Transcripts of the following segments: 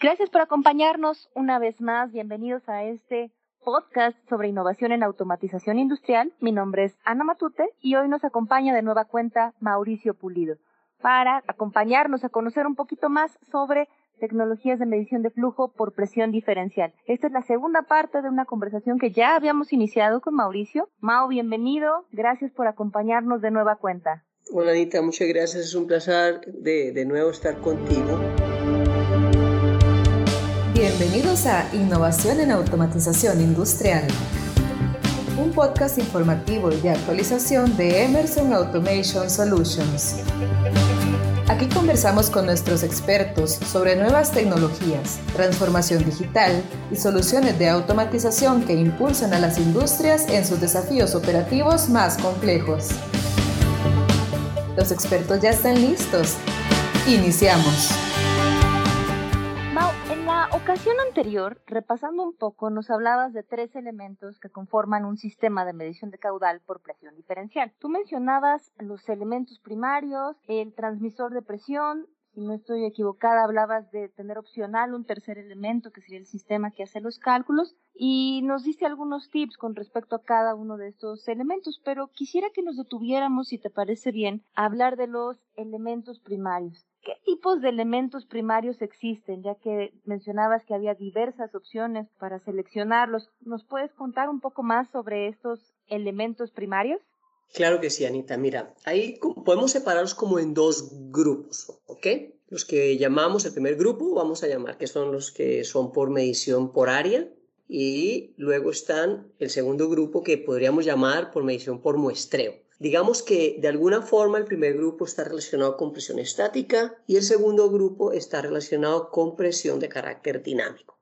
Gracias por acompañarnos una vez más. Bienvenidos a este podcast sobre innovación en automatización industrial. Mi nombre es Ana Matute y hoy nos acompaña de nueva cuenta Mauricio Pulido para acompañarnos a conocer un poquito más sobre tecnologías de medición de flujo por presión diferencial. Esta es la segunda parte de una conversación que ya habíamos iniciado con Mauricio. Mau, bienvenido. Gracias por acompañarnos de nueva cuenta. Hola Anita, muchas gracias. Es un placer de, de nuevo estar contigo. Bienvenidos a Innovación en Automatización Industrial, un podcast informativo y de actualización de Emerson Automation Solutions. Aquí conversamos con nuestros expertos sobre nuevas tecnologías, transformación digital y soluciones de automatización que impulsan a las industrias en sus desafíos operativos más complejos. Los expertos ya están listos. Iniciamos anterior, repasando un poco, nos hablabas de tres elementos que conforman un sistema de medición de caudal por presión diferencial. Tú mencionabas los elementos primarios, el transmisor de presión, si no estoy equivocada, hablabas de tener opcional un tercer elemento que sería el sistema que hace los cálculos y nos diste algunos tips con respecto a cada uno de estos elementos, pero quisiera que nos detuviéramos, si te parece bien, a hablar de los elementos primarios. ¿Qué tipos de elementos primarios existen? Ya que mencionabas que había diversas opciones para seleccionarlos. ¿Nos puedes contar un poco más sobre estos elementos primarios? Claro que sí, Anita. Mira, ahí podemos separarlos como en dos grupos, ¿ok? Los que llamamos el primer grupo, vamos a llamar que son los que son por medición por área, y luego están el segundo grupo que podríamos llamar por medición por muestreo. Digamos que de alguna forma el primer grupo está relacionado con presión estática y el segundo grupo está relacionado con presión de carácter dinámico.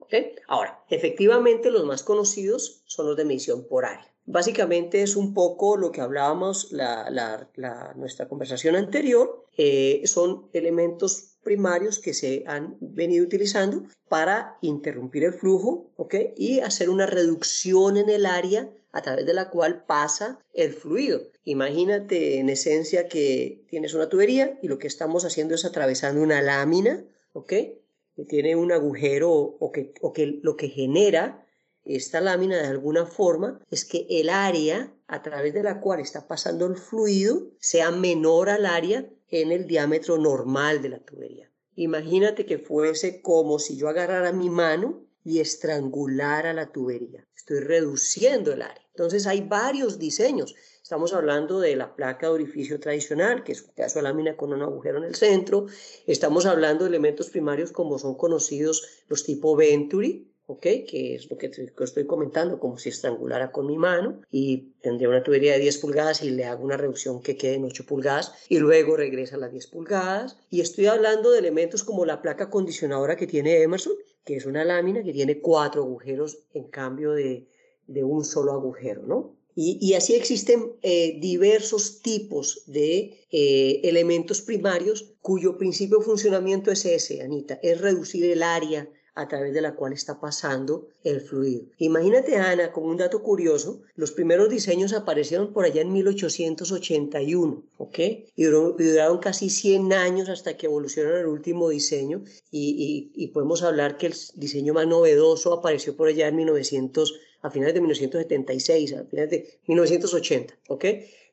Ahora, efectivamente los más conocidos son los de medición por área. Básicamente es un poco lo que hablábamos la, nuestra conversación anterior. Eh, son elementos primarios que se han venido utilizando para interrumpir el flujo y hacer una reducción en el área a través de la cual pasa el fluido. Imagínate en esencia que tienes una tubería y lo que estamos haciendo es atravesando una lámina, ¿ok? Que tiene un agujero o que, o que lo que genera esta lámina de alguna forma es que el área a través de la cual está pasando el fluido sea menor al área en el diámetro normal de la tubería. Imagínate que fuese como si yo agarrara mi mano y estrangulara la tubería. Estoy reduciendo el área. Entonces hay varios diseños. Estamos hablando de la placa de orificio tradicional, que es un pedazo de lámina con un agujero en el centro. Estamos hablando de elementos primarios como son conocidos los tipo Venturi, ¿ok? Que es lo que, estoy comentando, como si estrangulara con mi mano y tendría una tubería de 10 pulgadas y le hago una reducción que quede en 8 pulgadas y luego regresa a las 10 pulgadas. Y estoy hablando de elementos como la placa condicionadora que tiene Emerson, que es una lámina que tiene cuatro agujeros en cambio de, de un solo agujero, ¿no? Y, así existen eh, diversos tipos de eh, elementos primarios cuyo principio de funcionamiento es ese, Anita, es reducir el área a través de la cual está pasando el fluido. Imagínate, Ana, como un dato curioso, los primeros diseños aparecieron por allá en 1881, ¿ok? Y duraron, casi 100 años hasta que evolucionaron el último diseño y, y podemos hablar que el diseño más novedoso apareció por allá en 1900 a finales de 1976, a finales de 1980, ¿ok?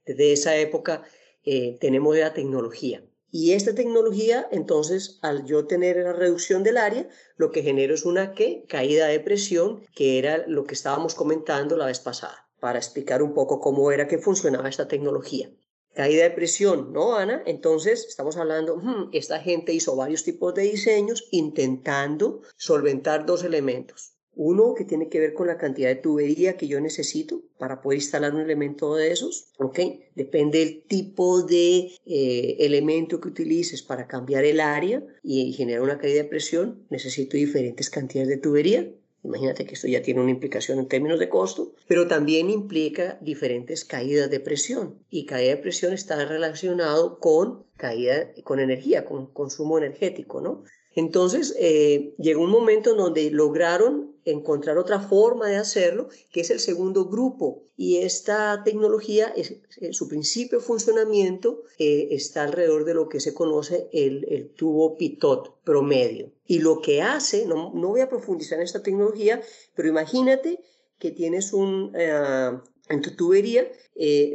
Desde esa época eh, tenemos la tecnología. Y esta tecnología, entonces, al yo tener la reducción del área, lo que genero es una ¿qué? caída de presión, que era lo que estábamos comentando la vez pasada, para explicar un poco cómo era que funcionaba esta tecnología. Caída de presión, ¿no, Ana? Entonces, estamos hablando, hmm, esta gente hizo varios tipos de diseños intentando solventar dos elementos. Uno que tiene que ver con la cantidad de tubería que yo necesito para poder instalar un elemento de esos. ¿ok? Depende del tipo de eh, elemento que utilices para cambiar el área y generar una caída de presión. Necesito diferentes cantidades de tubería. Imagínate que esto ya tiene una implicación en términos de costo, pero también implica diferentes caídas de presión. Y caída de presión está relacionado con caída, con energía, con consumo energético, ¿no? Entonces, eh, llegó un momento en donde lograron encontrar otra forma de hacerlo, que es el segundo grupo. Y esta tecnología, es, eh, su principio de funcionamiento eh, está alrededor de lo que se conoce el, tubo pitot promedio. Y lo que hace, no, no, voy a profundizar en esta tecnología, pero imagínate que tienes un, en tu tubería,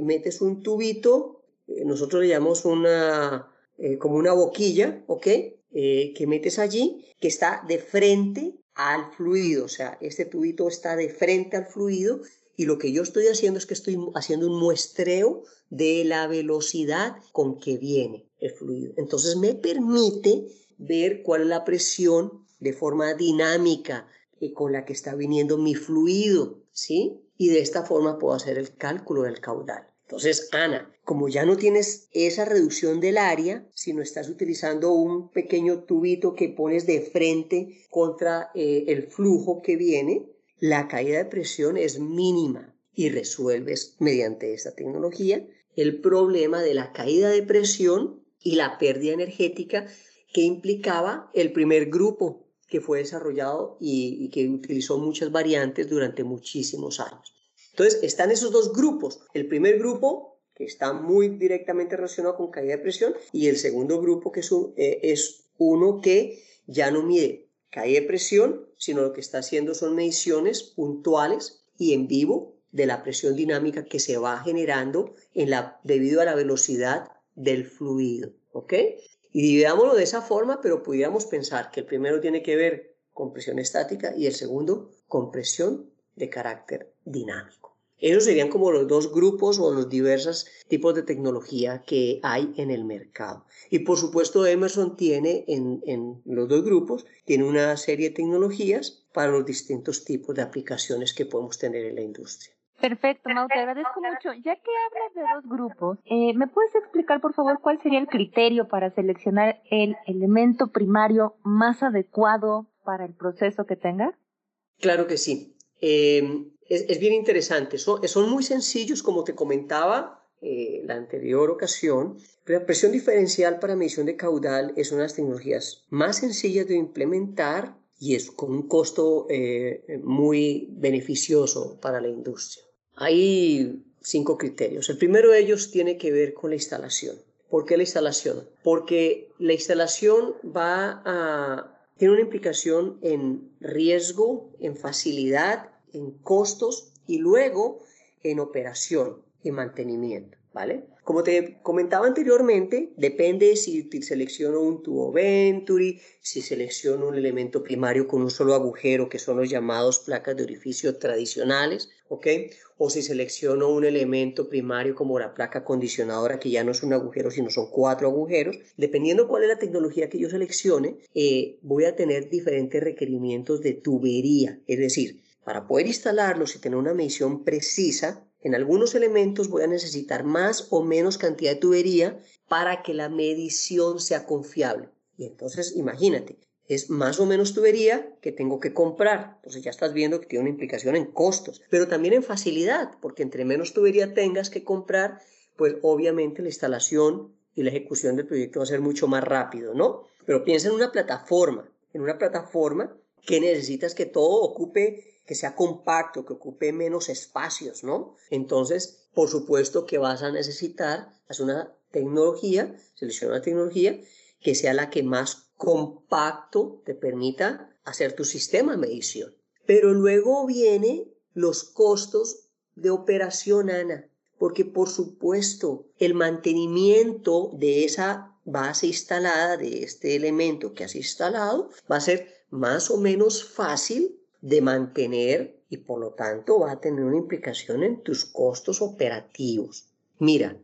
metes un tubito, nosotros le llamamos una, como una boquilla, ¿ok? Eh, que metes allí que está de frente al fluido, o sea, este tubito está de frente al fluido y lo que yo estoy haciendo es que estoy haciendo un muestreo de la velocidad con que viene el fluido. Entonces me permite ver cuál es la presión de forma dinámica eh, con la que está viniendo mi fluido, ¿sí? Y de esta forma puedo hacer el cálculo del caudal. Entonces, Ana, como ya no tienes esa reducción del área, sino estás utilizando un pequeño tubito que pones de frente contra eh, el flujo que viene, la caída de presión es mínima y resuelves mediante esta tecnología el problema de la caída de presión y la pérdida energética que implicaba el primer grupo que fue desarrollado y que utilizó muchas variantes durante muchísimos años. Entonces, están esos dos grupos. El primer grupo, que está muy directamente relacionado con caída de presión, y el segundo grupo, que es, eh, es uno que ya no mide caída de presión, sino lo que está haciendo son mediciones puntuales y en vivo de la presión dinámica que se va generando debido a la velocidad del fluido. ¿Ok? Y dividámoslo de esa forma, pero pudiéramos pensar que el primero tiene que ver con presión estática y el segundo con presión de carácter dinámico. Esos serían como los dos grupos o los diversos tipos de tecnología que hay en el mercado. Y por supuesto Emerson tiene en, los dos grupos, tiene una serie de tecnologías para los distintos tipos de aplicaciones que podemos tener en la industria. Perfecto, Mau, te agradezco mucho. Ya que hablas de dos grupos, eh, ¿me puedes explicar, por favor, cuál sería el criterio para seleccionar el elemento primario más adecuado para el proceso que tenga? Claro que sí. Eh, es, bien interesante. Son, son, muy sencillos, como te comentaba eh, la anterior ocasión. la presión diferencial para medición de caudal es una de las tecnologías más sencillas de implementar y es con un costo eh, muy beneficioso para la industria. Hay cinco criterios. El primero de ellos tiene que ver con la instalación. ¿Por qué la instalación? Porque la instalación va tiene una implicación en riesgo, en facilidad en costos y luego en operación y mantenimiento, ¿vale? Como te comentaba anteriormente, depende si selecciono un tubo Venturi, si selecciono un elemento primario con un solo agujero, que son los llamados placas de orificio tradicionales, ¿ok? O si selecciono un elemento primario como la placa condicionadora, que ya no es un agujero, sino son cuatro agujeros. Dependiendo cuál es la tecnología que yo seleccione, eh, voy a tener diferentes requerimientos de tubería, es decir, para poder instalarlos y tener una medición precisa, en algunos elementos voy a necesitar más o menos cantidad de tubería para que la medición sea confiable. Y entonces, imagínate, es más o menos tubería que tengo que comprar. Entonces ya estás viendo que tiene una implicación en costos, pero también en facilidad, porque entre menos tubería tengas que comprar, pues obviamente la instalación y la ejecución del proyecto va a ser mucho más rápido, ¿no? Pero piensa en una plataforma, en una plataforma que necesitas que todo ocupe que sea compacto, que ocupe menos espacios, ¿no? Entonces, por supuesto que vas a necesitar hacer una tecnología, selecciona una tecnología que sea la que más compacto te permita hacer tu sistema de medición. Pero luego vienen los costos de operación, Ana, porque por supuesto el mantenimiento de esa base instalada, de este elemento que has instalado, va a ser más o menos fácil de mantener y por lo tanto va a tener una implicación en tus costos operativos. Mira,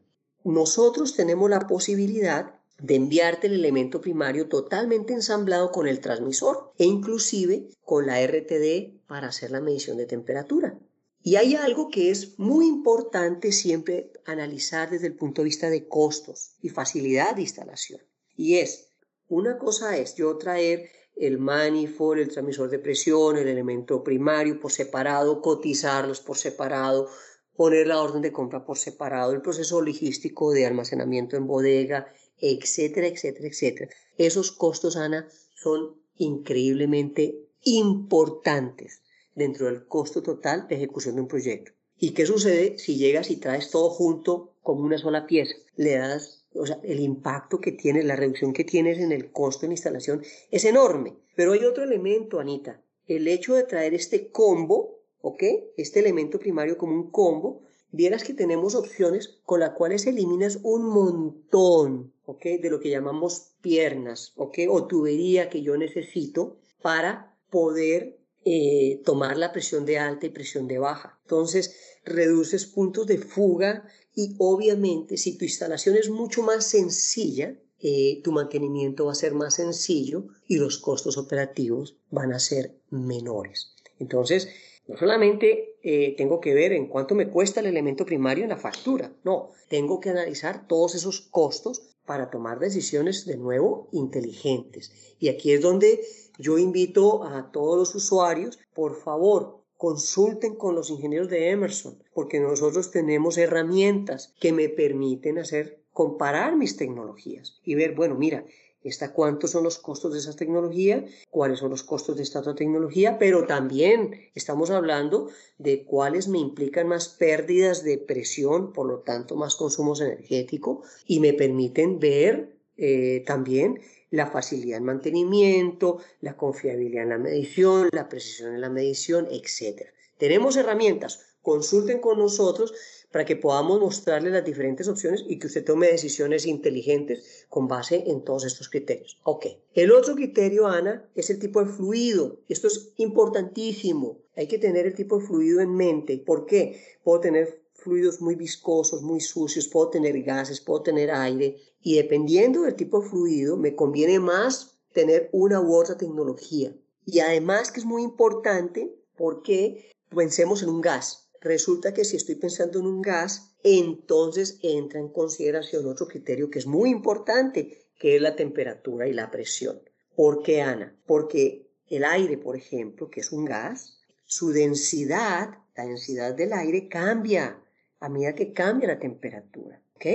nosotros tenemos la posibilidad de enviarte el elemento primario totalmente ensamblado con el transmisor e inclusive con la RTD para hacer la medición de temperatura. Y hay algo que es muy importante siempre analizar desde el punto de vista de costos y facilidad de instalación. Y es, una cosa es yo traer el manifold, el transmisor de presión, el elemento primario por separado, cotizarlos por separado, poner la orden de compra por separado, el proceso logístico de almacenamiento en bodega, etcétera, etcétera, etcétera. Esos costos, Ana, son increíblemente importantes dentro del costo total de ejecución de un proyecto. ¿Y qué sucede si llegas y traes todo junto como una sola pieza? Le das, o sea, el impacto que tiene, la reducción que tienes en el costo la instalación es enorme. Pero hay otro elemento, Anita. El hecho de traer este combo, ¿ok? Este elemento primario como un combo, vieras que tenemos opciones con las cuales eliminas un montón, ¿ok? De lo que llamamos piernas, ¿ok? O tubería que yo necesito para poder eh, tomar la presión de alta y presión de baja. Entonces, reduces puntos de fuga y obviamente si tu instalación es mucho más sencilla, eh, tu mantenimiento va a ser más sencillo y los costos operativos van a ser menores. Entonces, no solamente eh, tengo que ver en cuánto me cuesta el elemento primario en la factura, no, tengo que analizar todos esos costos para tomar decisiones de nuevo inteligentes. Y aquí es donde yo invito a todos los usuarios, por favor, consulten con los ingenieros de Emerson, porque nosotros tenemos herramientas que me permiten hacer comparar mis tecnologías y ver, bueno, mira, esta cuántos son los costos de esa tecnología, cuáles son los costos de esta otra tecnología, pero también estamos hablando de cuáles me implican más pérdidas de presión, por lo tanto más consumos energéticos y me permiten ver eh, también la facilidad en mantenimiento, la confiabilidad en la medición, la precisión en la medición, etc. Tenemos herramientas, consulten con nosotros para que podamos mostrarle las diferentes opciones y que usted tome decisiones inteligentes con base en todos estos criterios. Ok. El otro criterio, Ana, es el tipo de fluido. Esto es importantísimo. Hay que tener el tipo de fluido en mente. ¿Por qué? Puedo tener fluidos muy viscosos, muy sucios, puedo tener gases, puedo tener aire y dependiendo del tipo de fluido me conviene más tener una u otra tecnología. Y además que es muy importante porque pensemos en un gas. Resulta que si estoy pensando en un gas, entonces entra en consideración otro criterio que es muy importante, que es la temperatura y la presión. ¿Por qué, Ana? Porque el aire, por ejemplo, que es un gas, su densidad, la densidad del aire cambia a medida que cambia la temperatura. ¿Ok?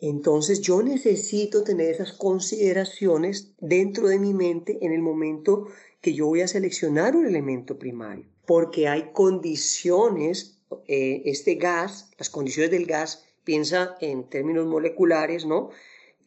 Entonces yo necesito tener esas consideraciones dentro de mi mente en el momento que yo voy a seleccionar un elemento primario, porque hay condiciones, eh, este gas, las condiciones del gas, piensa en términos moleculares, ¿no?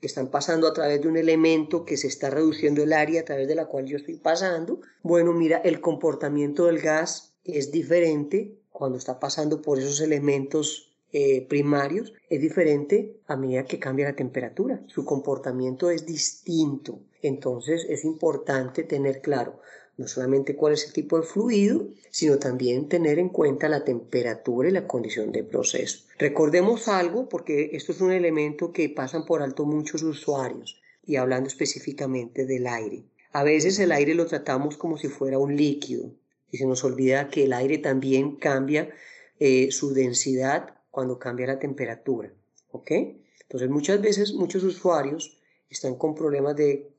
Que están pasando a través de un elemento que se está reduciendo el área a través de la cual yo estoy pasando. Bueno, mira, el comportamiento del gas es diferente cuando está pasando por esos elementos eh, primarios es diferente a medida que cambia la temperatura. Su comportamiento es distinto. Entonces es importante tener claro no solamente cuál es el tipo de fluido, sino también tener en cuenta la temperatura y la condición de proceso. Recordemos algo porque esto es un elemento que pasan por alto muchos usuarios y hablando específicamente del aire. A veces el aire lo tratamos como si fuera un líquido y se nos olvida que el aire también cambia eh, su densidad cuando cambia la temperatura. ¿Ok? Entonces muchas veces muchos usuarios están con problemas de,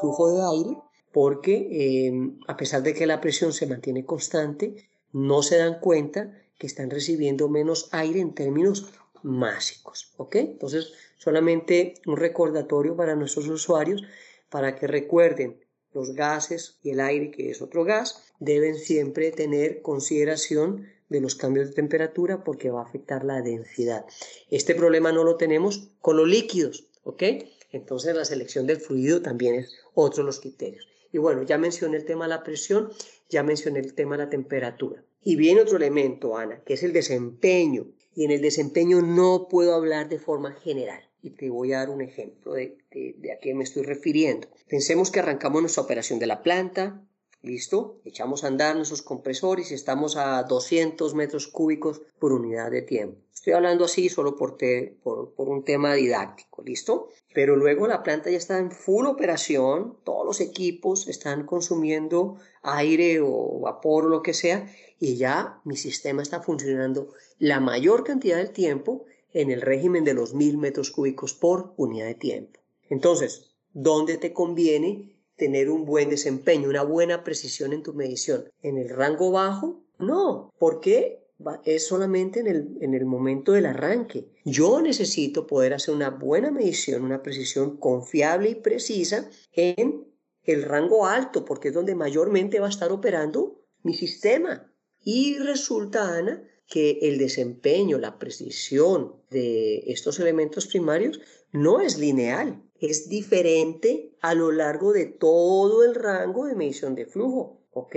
flujo de aire porque em, a pesar de que la presión se mantiene constante, no se dan cuenta que están recibiendo menos aire en términos másicos. ¿Ok? Entonces solamente un recordatorio para nuestros usuarios para que recuerden los gases y el aire, que es otro gas, deben siempre tener consideración de los cambios de temperatura porque va a afectar la densidad. Este problema no lo tenemos con los líquidos, ¿ok? Entonces la selección del fluido también es otro de los criterios. Y bueno, ya mencioné el tema de la presión, ya mencioné el tema de la temperatura. Y viene otro elemento, Ana, que es el desempeño. Y en el desempeño no puedo hablar de forma general. Y te voy a dar un ejemplo de, de a qué me estoy refiriendo. Pensemos que arrancamos nuestra operación de la planta, ¿Listo? Echamos a andar nuestros compresores y estamos a 200 metros cúbicos por unidad de tiempo. Estoy hablando así solo por, por, un tema didáctico, ¿listo? Pero luego la planta ya está en full operación, todos los equipos están consumiendo aire o vapor o lo que sea y ya mi sistema está funcionando la mayor cantidad del tiempo en el régimen de los 1000 metros cúbicos por unidad de tiempo. Entonces, ¿dónde te conviene tener un buen desempeño, una buena precisión en tu medición. En el rango bajo, no. ¿Por qué? es solamente en el, en el momento del arranque. Yo necesito poder hacer una buena medición, una precisión confiable y precisa en el rango alto, porque es donde mayormente va a estar operando mi sistema. Y resulta, Ana, que el desempeño, la precisión de estos elementos primarios no es lineal, es diferente a lo largo de todo el rango de medición de flujo, ¿ok?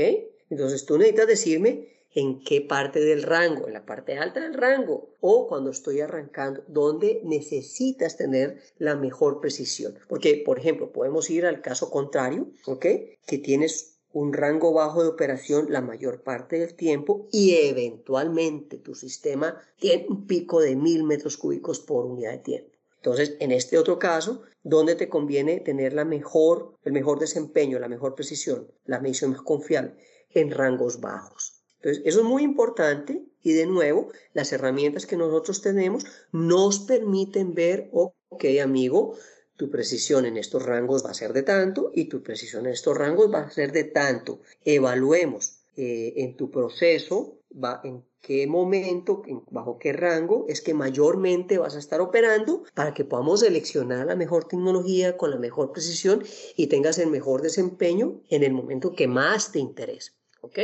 Entonces tú necesitas decirme en qué parte del rango, en la parte alta del rango o cuando estoy arrancando, donde necesitas tener la mejor precisión. Porque, por ejemplo, podemos ir al caso contrario, ¿ok? Que tienes un rango bajo de operación la mayor parte del tiempo y eventualmente tu sistema tiene un pico de mil metros cúbicos por unidad de tiempo. Entonces, en este otro caso, ¿dónde te conviene tener la mejor, el mejor desempeño, la mejor precisión, la medición más confiable? En rangos bajos. Entonces, eso es muy importante y de nuevo, las herramientas que nosotros tenemos nos permiten ver, ok, amigo, tu precisión en estos rangos va a ser de tanto y tu precisión en estos rangos va a ser de tanto. Evaluemos eh, en tu proceso, va, en qué momento, bajo qué rango es que mayormente vas a estar operando para que podamos seleccionar la mejor tecnología con la mejor precisión y tengas el mejor desempeño en el momento que más te interesa. ¿Ok?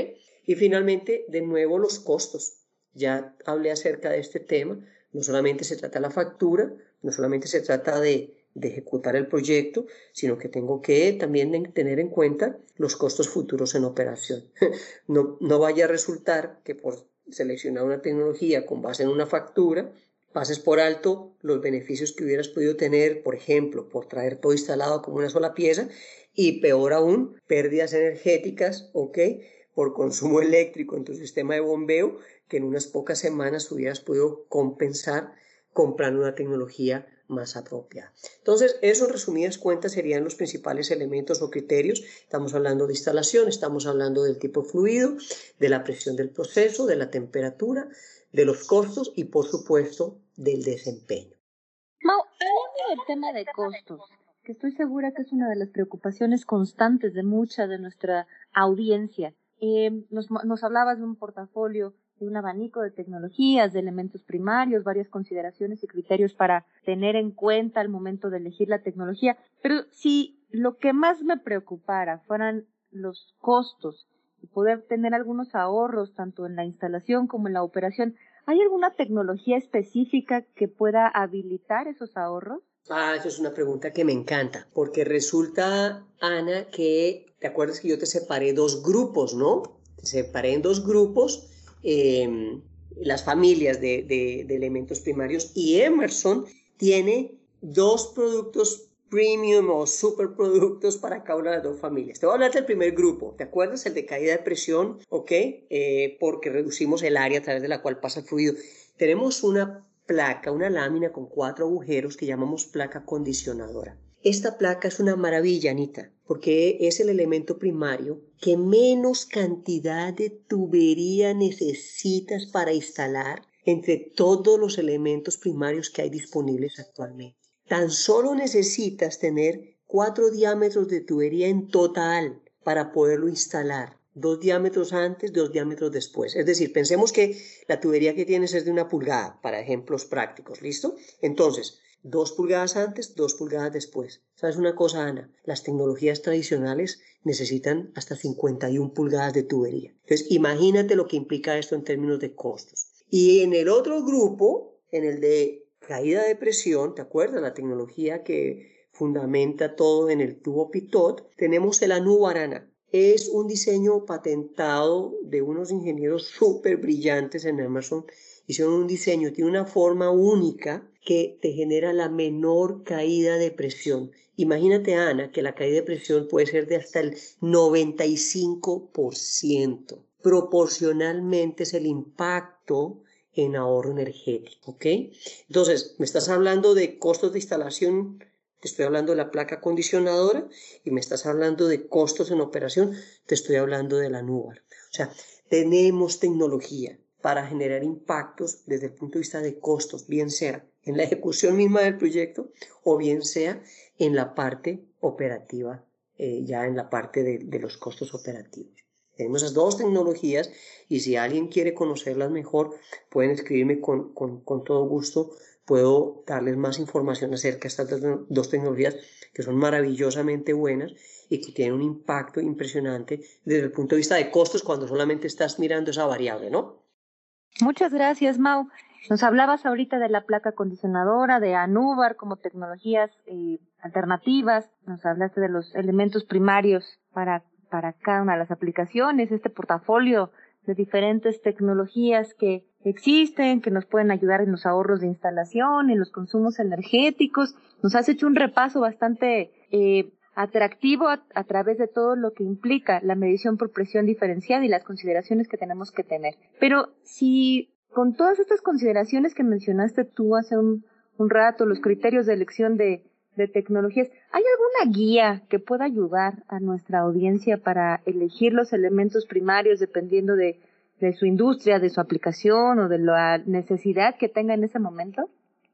Y finalmente, de nuevo, los costos. Ya hablé acerca de este tema. No solamente se trata de la factura, no solamente se trata de, ejecutar el proyecto, sino que tengo que también tener en cuenta los costos futuros en operación. No, no vaya a resultar que por seleccionar una tecnología con base en una factura, pases por alto los beneficios que hubieras podido tener, por ejemplo, por traer todo instalado como una sola pieza, y peor aún, pérdidas energéticas, ¿ok? por consumo eléctrico en tu sistema de bombeo que en unas pocas semanas hubieras podido compensar comprando una tecnología más apropiada. Entonces, eso en resumidas cuentas serían los principales elementos o criterios. Estamos hablando de instalación, estamos hablando del tipo fluido, de la presión del proceso, de la temperatura, de los costos y, por supuesto, del desempeño. Mau, hablando del tema de costos, que estoy segura que es una de las preocupaciones constantes de mucha de nuestra audiencia. Eh, nos hablabas de un portafolio, un abanico de tecnologías, de elementos primarios, varias consideraciones y criterios para tener en cuenta al momento de elegir la tecnología. Pero si lo que más me preocupara fueran los costos y poder tener algunos ahorros tanto en la instalación como en la operación, ¿hay alguna tecnología específica que pueda habilitar esos ahorros? Ah, eso es una pregunta que me encanta, porque resulta, Ana, que te acuerdas que yo te separé dos grupos, ¿no? Te separé en dos grupos em, las familias de, elementos primarios y Emerson tiene dos productos premium o superproductos para cada una de las dos familias. Te voy a hablar del primer grupo, ¿te acuerdas? El de caída de presión, ¿ok? Eh, porque reducimos el área a través de la cual pasa el fluido. Tenemos una placa, una lámina con cuatro agujeros que llamamos placa condicionadora. Esta placa es una maravilla, Anita, porque es el elemento primario que menos cantidad de tubería necesitas para instalar entre todos los elementos primarios que hay disponibles actualmente. Tan solo necesitas tener cuatro diámetros de tubería en total para poderlo instalar dos diámetros antes, dos diámetros después. Es decir, pensemos que la tubería que tienes es de una pulgada, para ejemplos prácticos, ¿listo? Entonces, dos pulgadas antes, dos pulgadas después. ¿Sabes una cosa, Ana? Las tecnologías tradicionales necesitan hasta 51 pulgadas de tubería. Entonces, imagínate lo que implica esto en términos de costos. Y en el otro grupo, en el de caída de presión, ¿te acuerdas? La tecnología que fundamenta todo en el tubo Pitot, tenemos el Anubarana es un diseño patentado de unos ingenieros súper brillantes en Amazon. Hicieron un diseño, tiene una forma única que te genera la menor caída de presión. Imagínate, Ana, que la caída de presión puede ser de hasta el 95%. Proporcionalmente es el impacto en ahorro energético, ¿ok? Entonces, me estás hablando de costos de instalación te estoy hablando de la placa acondicionadora y me estás hablando de costos en operación, te estoy hablando de la nube. O sea, tenemos tecnología para generar impactos desde el punto de vista de costos, bien sea en la ejecución misma del proyecto o bien sea en la parte operativa, eh, ya en la parte de, los costos operativos. Tenemos esas dos tecnologías y si alguien quiere conocerlas mejor, pueden escribirme con, con, con todo gusto puedo darles más información acerca de estas dos tecnologías que son maravillosamente buenas y que tienen un impacto impresionante desde el punto de vista de costos cuando solamente estás mirando esa variable, ¿no? Muchas gracias, Mau. Nos hablabas ahorita de la placa acondicionadora, de Anubar como tecnologías eh, alternativas, nos hablaste de los elementos primarios para, para cada una de las aplicaciones, este portafolio de diferentes tecnologías que existen, que nos pueden ayudar en los ahorros de instalación, en los consumos energéticos. Nos has hecho un repaso bastante eh, atractivo a, a, través de todo lo que implica la medición por presión diferencial y las consideraciones que tenemos que tener. Pero si con todas estas consideraciones que mencionaste tú hace un, rato, los criterios de elección de, tecnologías, ¿hay alguna guía que pueda ayudar a nuestra audiencia para elegir los elementos primarios dependiendo de, de su industria, de su aplicación o de la necesidad que tenga en ese momento?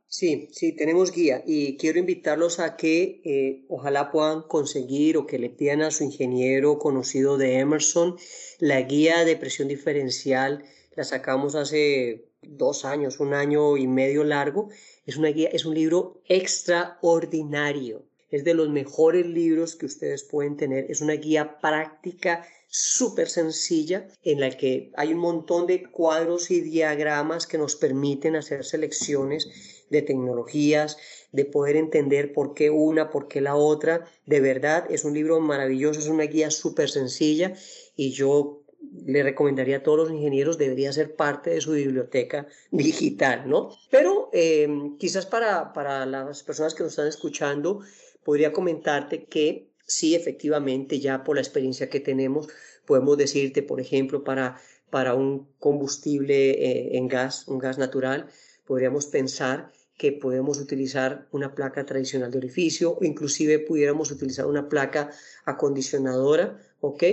Sí, sí, tenemos guía y quiero invitarlos a que eh, ojalá puedan conseguir o que le pidan a su ingeniero conocido de Emerson la guía de presión diferencial. La sacamos hace dos años, un año y medio largo es una guía, es un libro extraordinario. Es de los mejores libros que ustedes pueden tener. Es una guía práctica súper sencilla en la que hay un montón de cuadros y diagramas que nos permiten hacer selecciones de tecnologías, de poder entender por qué una, por qué la otra. De verdad, es un libro maravilloso, es una guía súper sencilla y yo le recomendaría a todos los ingenieros debería ser parte de su biblioteca digital, ¿no? Pero em, quizás para, para las personas que nos están escuchando, podría comentarte que sí, efectivamente, ya por la experiencia que tenemos, podemos decirte, por ejemplo, para, para un combustible eh, en gas, un gas natural, podríamos pensar que podemos utilizar una placa tradicional de orificio o inclusive pudiéramos utilizar una placa acondicionadora, ¿ok?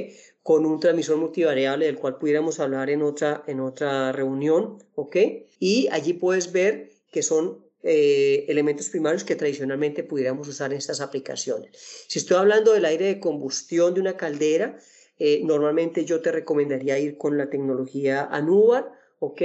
Con un transmisor multivariable del cual pudiéramos hablar en otra, en otra reunión, ¿ok? Y allí puedes ver que son eh, elementos primarios que tradicionalmente pudiéramos usar en estas aplicaciones. Si estoy hablando del aire de combustión de una caldera, eh, normalmente yo te recomendaría ir con la tecnología Anubar, ¿ok?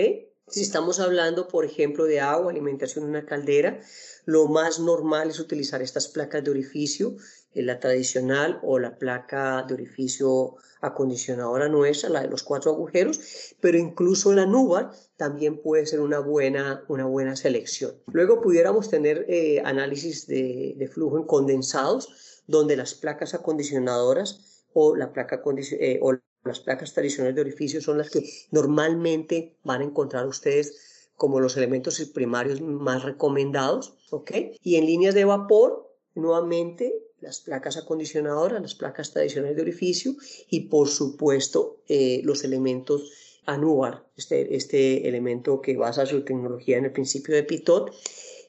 Si estamos hablando, por ejemplo, de agua, alimentación en una caldera, lo más normal es utilizar estas placas de orificio, eh, la tradicional o la placa de orificio acondicionadora nuestra, la de los cuatro agujeros, pero incluso la Nubar también puede ser una buena, una buena selección. Luego pudiéramos tener eh, análisis de, de, flujo en condensados, donde las placas acondicionadoras o la placa eh, las placas tradicionales de orificio son las que normalmente van a encontrar ustedes como los elementos primarios más recomendados, ¿ok? Y en líneas de vapor, nuevamente, las placas acondicionadoras, las placas tradicionales de orificio y, por supuesto, eh, los elementos Anuar, este, este elemento que basa su tecnología en el principio de Pitot,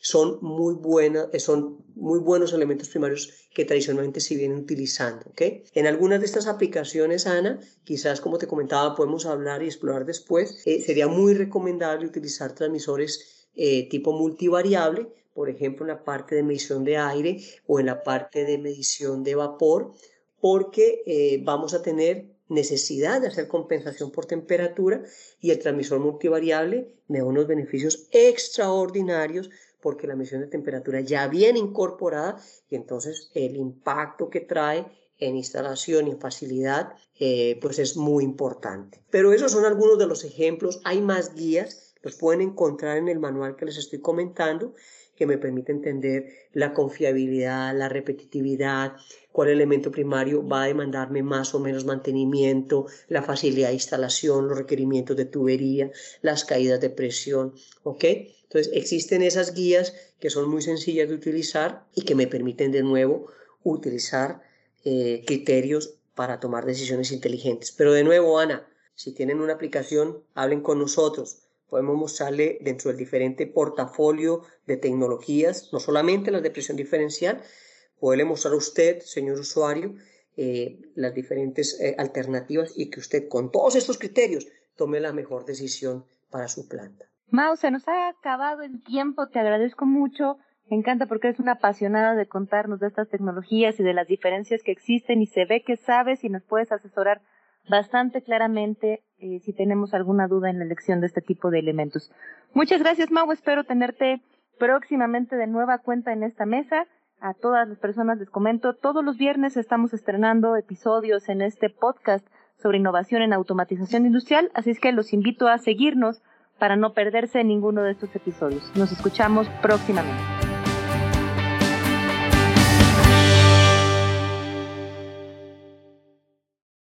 son muy, buenas, son muy buenos elementos primarios que tradicionalmente se vienen utilizando. ¿okay? En algunas de estas aplicaciones, Ana, quizás como te comentaba, podemos hablar y explorar después, eh, sería muy recomendable utilizar transmisores eh, tipo multivariable, por ejemplo, en la parte de medición de aire o en la parte de medición de vapor, porque eh, vamos a tener necesidad de hacer compensación por temperatura y el transmisor multivariable me da unos beneficios extraordinarios porque la medición de temperatura ya viene incorporada y entonces el impacto que trae en instalación y facilidad eh, pues es muy importante. Pero esos son algunos de los ejemplos. Hay más guías, los pueden encontrar en el manual que les estoy comentando que me permite entender la confiabilidad, la repetitividad, cuál elemento primario va a demandarme más o menos mantenimiento, la facilidad de instalación, los requerimientos de tubería, las caídas de presión, ¿ok? Entonces, existen esas guías que son muy sencillas de utilizar y que me permiten de nuevo utilizar eh, criterios para tomar decisiones inteligentes. Pero de nuevo, Ana, si tienen una aplicación, hablen con nosotros. Podemos mostrarle dentro del diferente portafolio de tecnologías, no solamente las de presión diferencial, poderle mostrar a usted, señor usuario, eh, las diferentes eh, alternativas y que usted con todos estos criterios tome la mejor decisión para su planta. Mau, se nos ha acabado el tiempo, te agradezco mucho. Me encanta porque eres una apasionada de contarnos de estas tecnologías y de las diferencias que existen y se ve que sabes y nos puedes asesorar bastante claramente eh, si tenemos alguna duda en la elección de este tipo de elementos. Muchas gracias, Mau. Espero tenerte próximamente de nueva cuenta en esta mesa. A todas las personas les comento, todos los viernes estamos estrenando episodios en este podcast sobre innovación en automatización industrial, así es que los invito a seguirnos para no perderse ninguno de estos episodios. Nos escuchamos próximamente.